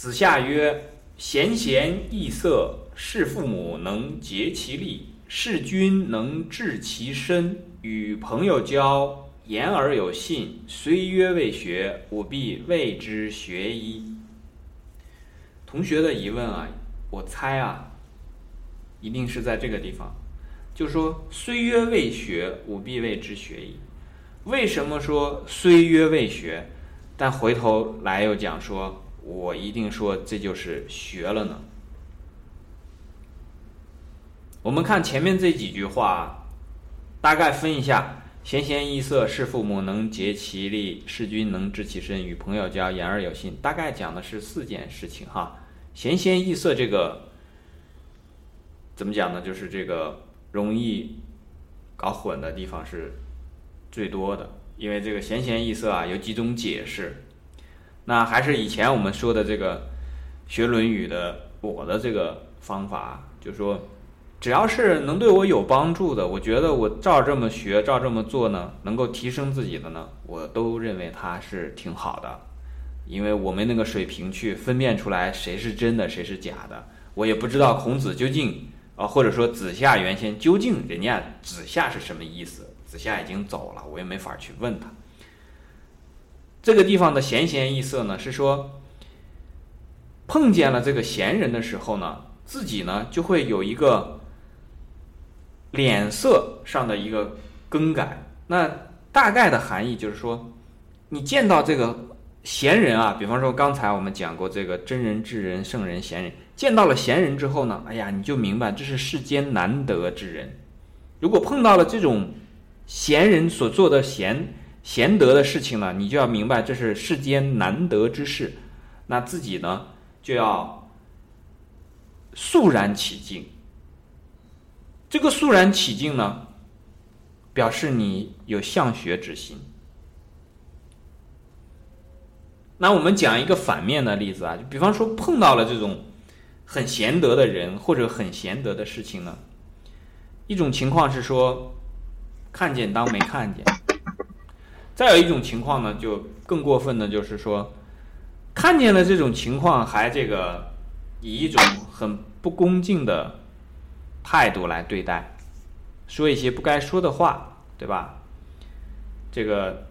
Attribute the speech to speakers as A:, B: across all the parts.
A: 子夏曰：“贤贤易色，事父母能竭其力，事君能治其身。与朋友交，言而有信。虽曰未学，吾必谓之学矣。”同学的疑问啊，我猜啊，一定是在这个地方，就是说“虽曰未学，吾必谓之学矣”。为什么说“虽曰未学”，但回头来又讲说“我一定说这就是学了呢”？我们看前面这几句话，大概分一下：“贤贤易色，事父母能竭其力，事君能治其身，与朋友交，言而有信。”大概讲的是四件事情哈。贤贤易色这个怎么讲呢？就是这个容易搞混的地方是最多的，因为这个贤贤易色啊有几种解释。那还是以前我们说的这个学《论语》的我的这个方法，就说，只要是能对我有帮助的，我觉得我照这么学，照这么做呢，能够提升自己的呢，我都认为它是挺好的。因为我没那个水平去分辨出来谁是真的，谁是假的，我也不知道孔子究竟啊，或者说子夏原先究竟人家子夏是什么意思？子夏已经走了，我也没法去问他。这个地方的闲闲易色呢，是说碰见了这个闲人的时候呢，自己呢就会有一个脸色上的一个更改。那大概的含义就是说，你见到这个。贤人啊，比方说刚才我们讲过这个真人、智人、圣人、贤人，见到了贤人之后呢，哎呀，你就明白这是世间难得之人。如果碰到了这种贤人所做的贤贤德的事情呢，你就要明白这是世间难得之事。那自己呢，就要肃然起敬。这个肃然起敬呢，表示你有向学之心。那我们讲一个反面的例子啊，就比方说碰到了这种很贤德的人或者很贤德的事情呢，一种情况是说看见当没看见，再有一种情况呢，就更过分的就是说看见了这种情况还这个以一种很不恭敬的态度来对待，说一些不该说的话，对吧？这个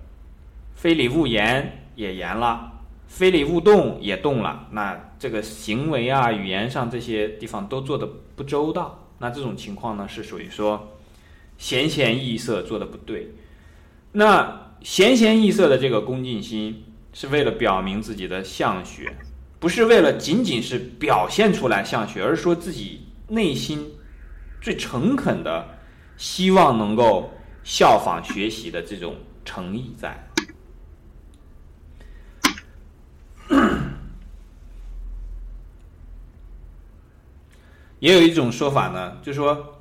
A: 非礼勿言也言了。非礼勿动也动了，那这个行为啊、语言上这些地方都做的不周到，那这种情况呢是属于说闲闲易色做的不对。那闲闲易色的这个恭敬心是为了表明自己的相学，不是为了仅仅是表现出来相学，而是说自己内心最诚恳的希望能够效仿学习的这种诚意在。也有一种说法呢，就说，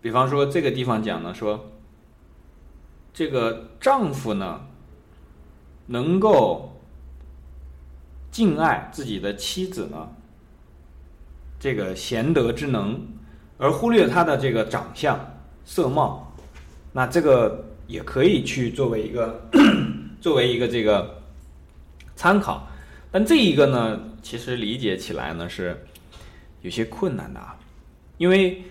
A: 比方说这个地方讲呢，说这个丈夫呢，能够敬爱自己的妻子呢，这个贤德之能，而忽略他的这个长相色貌，那这个也可以去作为一个 作为一个这个参考。但这一个呢，其实理解起来呢是有些困难的啊，因为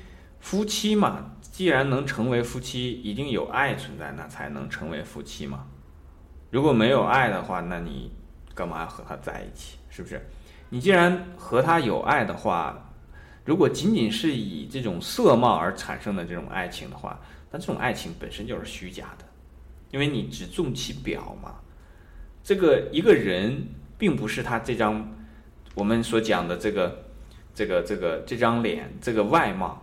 A: 夫妻嘛，既然能成为夫妻，一定有爱存在，那才能成为夫妻嘛。如果没有爱的话，那你干嘛要和他在一起？是不是？你既然和他有爱的话，如果仅仅是以这种色貌而产生的这种爱情的话，那这种爱情本身就是虚假的，因为你只重其表嘛。这个一个人。并不是他这张我们所讲的这个这个这个这张脸这个外貌。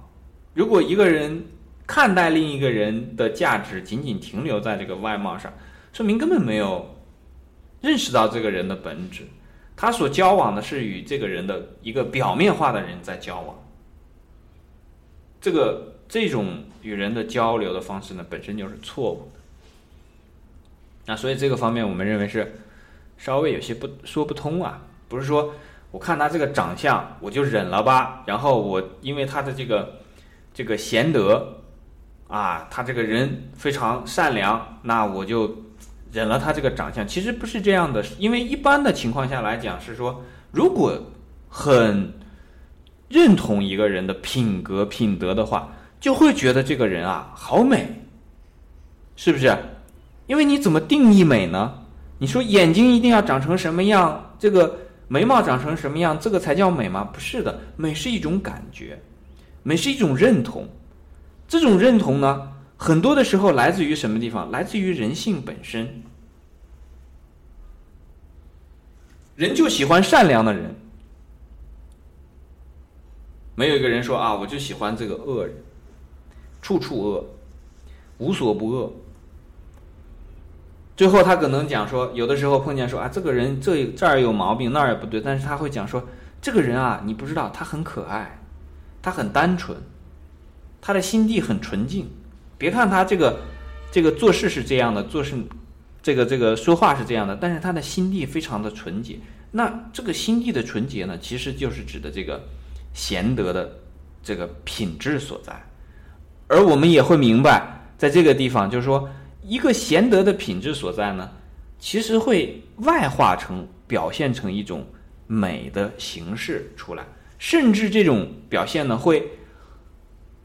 A: 如果一个人看待另一个人的价值仅仅停留在这个外貌上，说明根本没有认识到这个人的本质。他所交往的是与这个人的一个表面化的人在交往。这个这种与人的交流的方式呢，本身就是错误的。那所以这个方面，我们认为是。稍微有些不说不通啊，不是说我看他这个长相我就忍了吧，然后我因为他的这个这个贤德啊，他这个人非常善良，那我就忍了他这个长相，其实不是这样的，因为一般的情况下来讲是说，如果很认同一个人的品格品德的话，就会觉得这个人啊好美，是不是？因为你怎么定义美呢？你说眼睛一定要长成什么样，这个眉毛长成什么样，这个才叫美吗？不是的，美是一种感觉，美是一种认同，这种认同呢？很多的时候来自于什么地方？来自于人性本身。人就喜欢善良的人，没有一个人说啊，我就喜欢这个恶人，处处恶，无所不恶。最后他可能讲说，有的时候碰见说啊，这个人这这儿有毛病，那儿也不对，但是他会讲说，这个人啊，你不知道，他很可爱，他很单纯，他的心地很纯净。别看他这个，这个做事是这样的，做事，这个这个说话是这样的，但是他的心地非常的纯洁。那这个心地的纯洁呢，其实就是指的这个贤德的这个品质所在。而我们也会明白，在这个地方，就是说，一个贤德的品质所在呢，其实会外化成表现成一种美的形式出来，甚至这种表现呢会。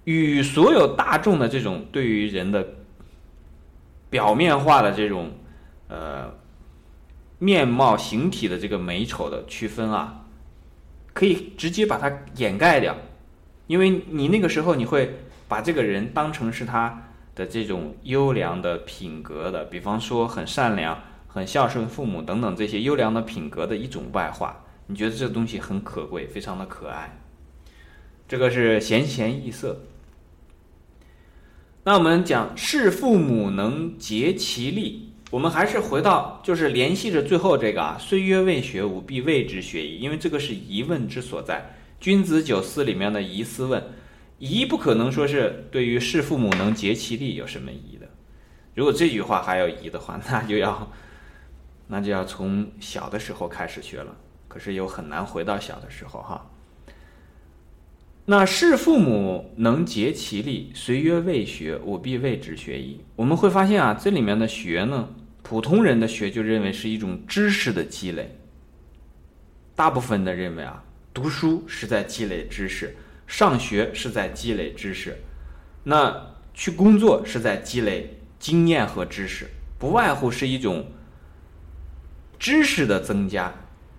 A: 与所有大众的这种对于人的表面化的这种呃面貌形体的这个美丑的区分啊，可以直接把它掩盖掉，因为你那个时候你会把这个人当成是他的这种优良的品格的，比方说很善良、很孝顺父母等等这些优良的品格的一种外化，你觉得这东西很可贵，非常的可爱，这个是贤贤易色。那我们讲事父母能竭其力，我们还是回到就是联系着最后这个啊，虽曰未学，吾必谓之学矣。因为这个是疑问之所在。君子九思里面的疑思问，疑不可能说是对于事父母能竭其力有什么疑的。如果这句话还有疑的话，那就要那就要从小的时候开始学了。可是又很难回到小的时候哈。那是父母能竭其力，虽曰未学，我必谓之学矣。我们会发现啊，这里面的学呢，普通人的学就认为是一种知识的积累。大部分的认为啊，读书是在积累知识，上学是在积累知识，那去工作是在积累经验和知识，不外乎是一种知识的增加。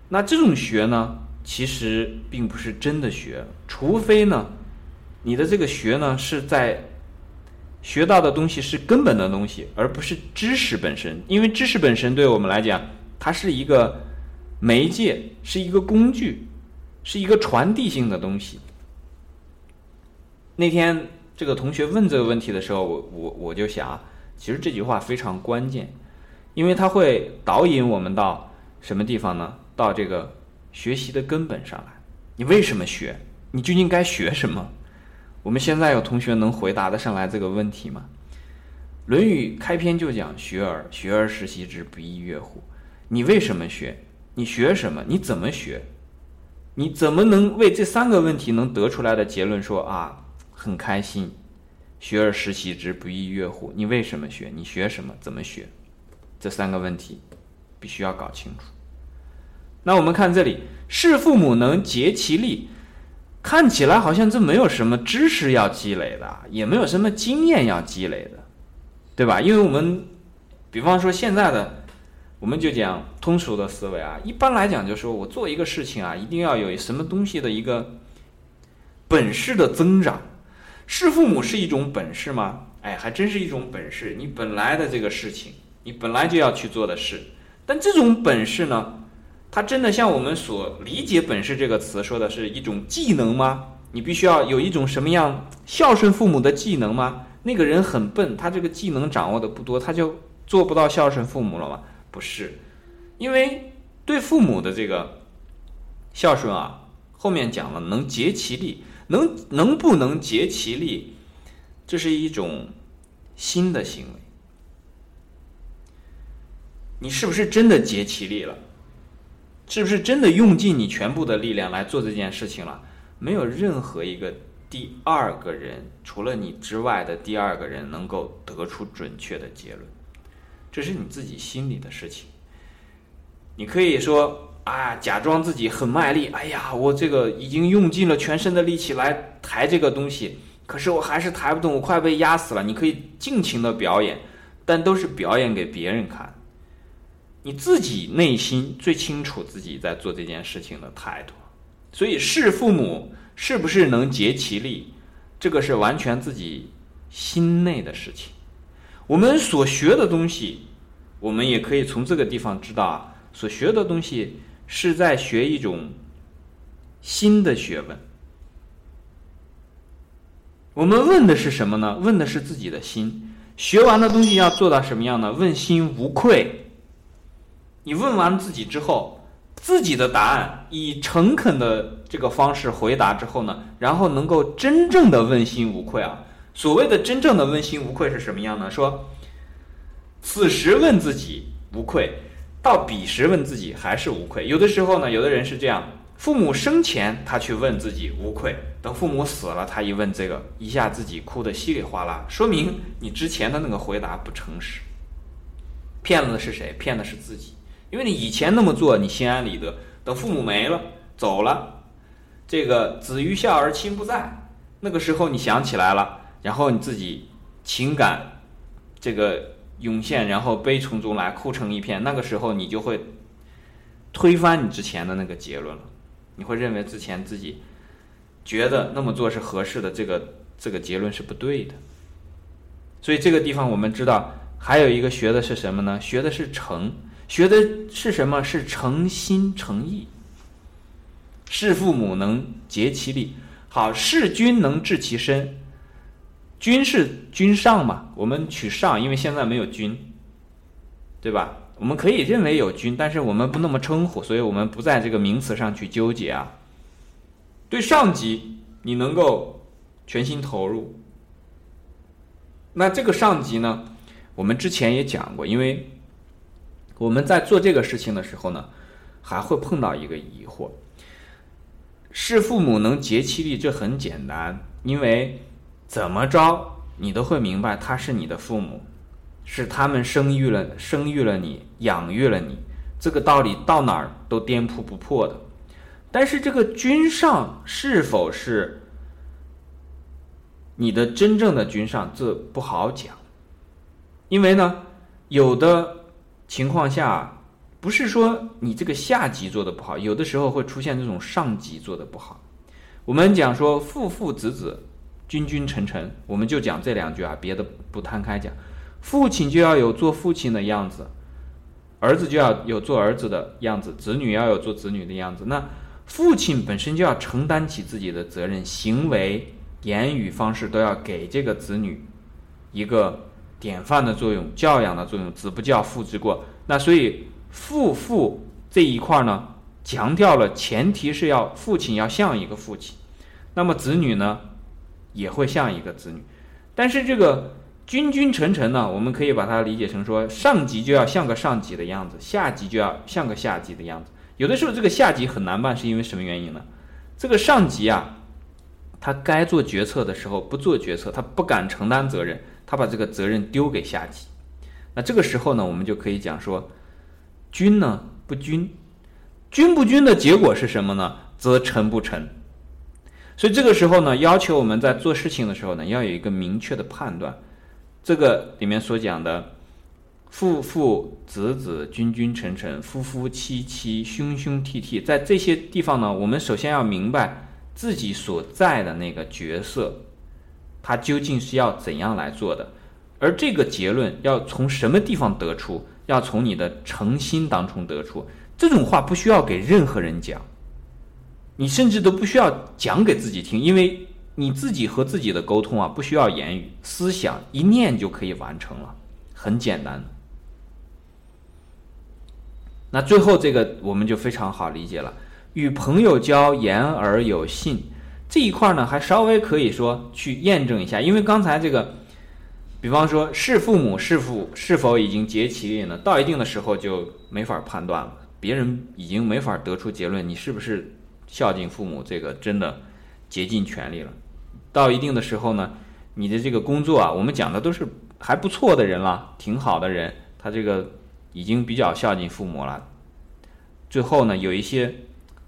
A: 那这种学呢？其实并不是真的学，除非呢，你的这个学呢是在学到的东西是根本的东西，而不是知识本身。因为知识本身对我们来讲，它是一个媒介，是一个工具，是一个传递性的东西。那天这个同学问这个问题的时候，我我我就想啊，其实这句话非常关键，因为它会导引我们到什么地方呢？到这个。学习的根本上来，你为什么学？你究竟该学什么？我们现在有同学能回答得上来这个问题吗？《论语》开篇就讲“学而学而时习之，不亦说乎？”你为什么学？你学什么？你怎么学？你怎么能为这三个问题能得出来的结论说啊，很开心？学而时习之，不亦说乎？你为什么学？你学什么？怎么学？这三个问题必须要搞清楚。那我们看这里，是父母能竭其力，看起来好像这没有什么知识要积累的，也没有什么经验要积累的，对吧？因为我们，比方说现在的，我们就讲通俗的思维啊，一般来讲就说我做一个事情啊，一定要有什么东西的一个本事的增长。是父母是一种本事吗？哎，还真是一种本事。你本来的这个事情，你本来就要去做的事，但这种本事呢？它真的像我们所理解“本事”这个词说的是一种技能吗？你必须要有一种什么样孝顺父母的技能吗？那个人很笨，他这个技能掌握的不多，他就做不到孝顺父母了吗？不是，因为对父母的这个孝顺啊，后面讲了能竭其力，能能不能竭其力，这是一种新的行为。你是不是真的竭其力了？是不是真的用尽你全部的力量来做这件事情了？没有任何一个第二个人，除了你之外的第二个人能够得出准确的结论。这是你自己心里的事情。你可以说啊，假装自己很卖力，哎呀，我这个已经用尽了全身的力气来抬这个东西，可是我还是抬不动，我快被压死了。你可以尽情的表演，但都是表演给别人看。你自己内心最清楚自己在做这件事情的态度。所以，是父母是不是能竭其力，这个是完全自己心内的事情。我们所学的东西，我们也可以从这个地方知道啊。所学的东西是在学一种新的学问。我们问的是什么呢？问的是自己的心。学完的东西要做到什么样呢？问心无愧。你问完自己之后，自己的答案以诚恳的这个方式回答之后呢，然后能够真正的问心无愧啊。所谓的真正的问心无愧是什么样呢？说此时问自己无愧。到彼时问自己还是无愧。有的时候呢，有的人是这样：父母生前他去问自己无愧，等父母死了，他一问这个，一下自己哭得稀里哗啦，说明你之前的那个回答不诚实。骗了的是谁？骗的是自己，因为你以前那么做，你心安理得。等父母没了，走了，这个子欲孝而亲不在，那个时候你想起来了，然后你自己情感这个。涌现，然后悲从中来，哭成一片。那个时候，你就会推翻你之前的那个结论了。你会认为之前自己觉得那么做是合适的，这个这个结论是不对的。所以这个地方我们知道，还有一个学的是什么呢？学的是诚，学的是什么？是诚心诚意。事父母能竭其力，好事君能治其身。君是君上嘛？我们取上，因为现在没有君，对吧？我们可以认为有君，但是我们不那么称呼，所以我们不在这个名词上去纠结啊。对上级，你能够全心投入。那这个上级呢？我们之前也讲过，因为我们在做这个事情的时候呢，还会碰到一个疑惑：是父母能竭其力，这很简单，因为。怎么着，你都会明白，他是你的父母，是他们生育了、生育了你、养育了你，这个道理到哪儿都颠扑不破的。但是这个君上是否是你的真正的君上，这不好讲。因为呢，有的情况下，不是说你这个下级做的不好，有的时候会出现这种上级做的不好。我们讲说父父子子。君君臣臣，我们就讲这两句啊，别的不摊开讲。父亲就要有做父亲的样子，儿子就要有做儿子的样子，子女要有做子女的样子。那父亲本身就要承担起自己的责任，行为、言语方式都要给这个子女一个典范的作用、教养的作用。子不教，父之过。那所以父父这一块呢，强调了前提是要父亲要像一个父亲，那么子女呢？也会像一个子女，但是这个君君臣臣呢，我们可以把它理解成说，上级就要像个上级的样子，下级就要像个下级的样子。有的时候这个下级很难办，是因为什么原因呢？这个上级啊，他该做决策的时候不做决策，他不敢承担责任，他把这个责任丢给下级。那这个时候呢，我们就可以讲说，君呢不君，君不君的结果是什么呢？则臣不臣。所以这个时候呢，要求我们在做事情的时候呢，要有一个明确的判断。这个里面所讲的父父子子、君君臣臣、夫夫妻妻、兄兄弟弟，在这些地方呢，我们首先要明白自己所在的那个角色，他究竟是要怎样来做的。而这个结论要从什么地方得出？要从你的诚心当中得出。这种话不需要给任何人讲。你甚至都不需要讲给自己听，因为你自己和自己的沟通啊，不需要言语，思想一念就可以完成了，很简单。那最后这个我们就非常好理解了，与朋友交言而有信这一块呢，还稍微可以说去验证一下，因为刚才这个，比方说是父母是否是否已经结其力呢？到一定的时候就没法判断了，别人已经没法得出结论，你是不是？孝敬父母，这个真的竭尽全力了。到一定的时候呢，你的这个工作啊，我们讲的都是还不错的人了，挺好的人。他这个已经比较孝敬父母了。最后呢，有一些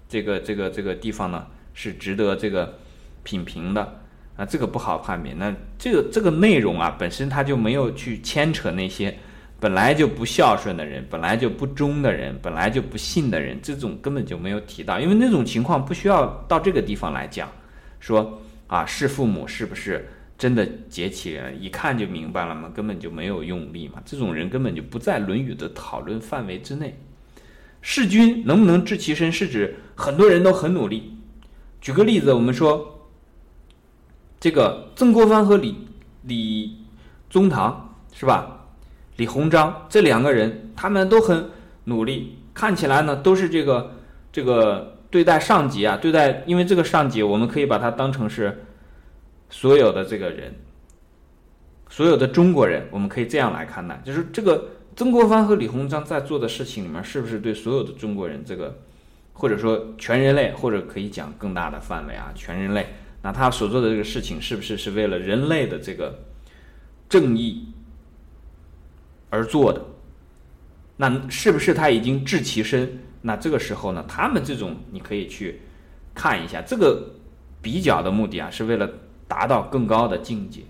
A: 这个这个这个地方呢是值得这个品评的啊，这个不好判别。那这个这个内容啊，本身他就没有去牵扯那些本来就不孝顺的人，本来就不忠的人，本来就不信的人，这种根本就没有提到，因为那种情况不需要到这个地方来讲，说啊是父母是不是？真的结起人，一看就明白了嘛，根本就没有用力嘛。这种人根本就不在《论语》的讨论范围之内。弑君能不能治其身，是指很多人都很努力。举个例子，我们说这个曾国藩和李李宗棠是吧？李鸿章这两个人，他们都很努力，看起来呢都是这个这个对待上级啊，对待，因为这个上级，我们可以把它当成是。所有的这个人，所有的中国人，我们可以这样来看待，就是这个曾国藩和李鸿章在做的事情里面，是不是对所有的中国人，这个或者说全人类，或者可以讲更大的范围啊，全人类，那他所做的这个事情，是不是是为了人类的这个正义而做的？那是不是他已经治其身？那这个时候呢，他们这种你可以去看一下，这个比较的目的啊，是为了。达到更高的境界，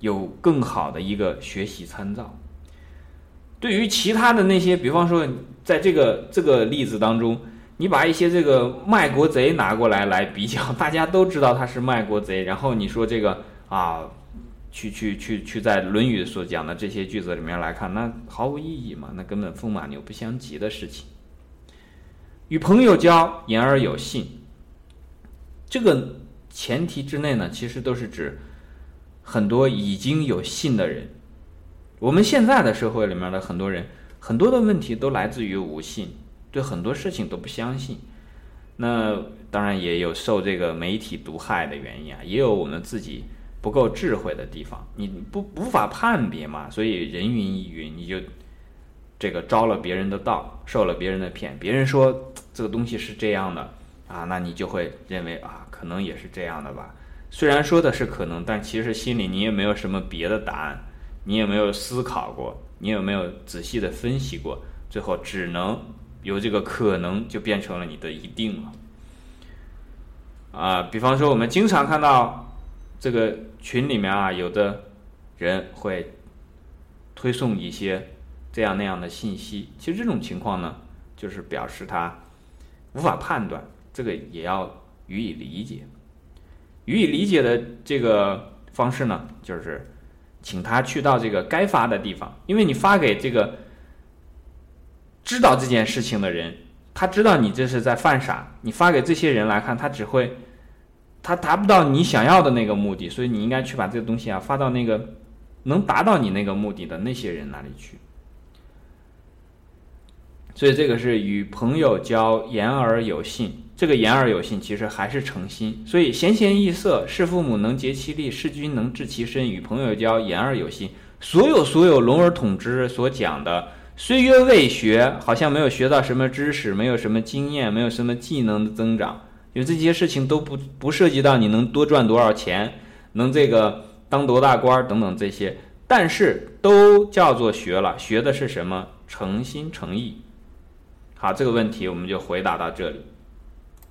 A: 有更好的一个学习参照。对于其他的那些，比方说，在这个这个例子当中，你把一些这个卖国贼拿过来来比较，大家都知道他是卖国贼。然后你说这个啊，去去去去，在《论语》所讲的这些句子里面来看，那毫无意义嘛？那根本风马牛不相及的事情。与朋友交，言而有信，这个。前提之内呢，其实都是指很多已经有信的人。我们现在的社会里面的很多人，很多的问题都来自于无信，对很多事情都不相信。那当然也有受这个媒体毒害的原因啊，也有我们自己不够智慧的地方，你不无法判别嘛，所以人云亦云，你就这个招了别人的道，受了别人的骗。别人说这个东西是这样的啊，那你就会认为啊。可能也是这样的吧，虽然说的是可能，但其实心里你也没有什么别的答案，你也没有思考过，你也没有仔细的分析过，最后只能由这个可能就变成了你的一定了。啊，比方说我们经常看到这个群里面啊，有的人会推送一些这样那样的信息，其实这种情况呢，就是表示他无法判断，这个也要。予以理解，予以理解的这个方式呢，就是请他去到这个该发的地方，因为你发给这个知道这件事情的人，他知道你这是在犯傻，你发给这些人来看，他只会他达不到你想要的那个目的，所以你应该去把这个东西啊发到那个能达到你那个目的的那些人那里去。所以这个是与朋友交，言而有信。这个言而有信，其实还是诚心。所以贤贤易色，事父母能竭其力，事君能治其身。与朋友交，言而有信。所有所有龙而统之所讲的，虽曰未学，好像没有学到什么知识，没有什么经验，没有什么技能的增长，因为这些事情都不不涉及到你能多赚多少钱，能这个当多大官等等这些，但是都叫做学了。学的是什么？诚心诚意。好，这个问题我们就回答到这里。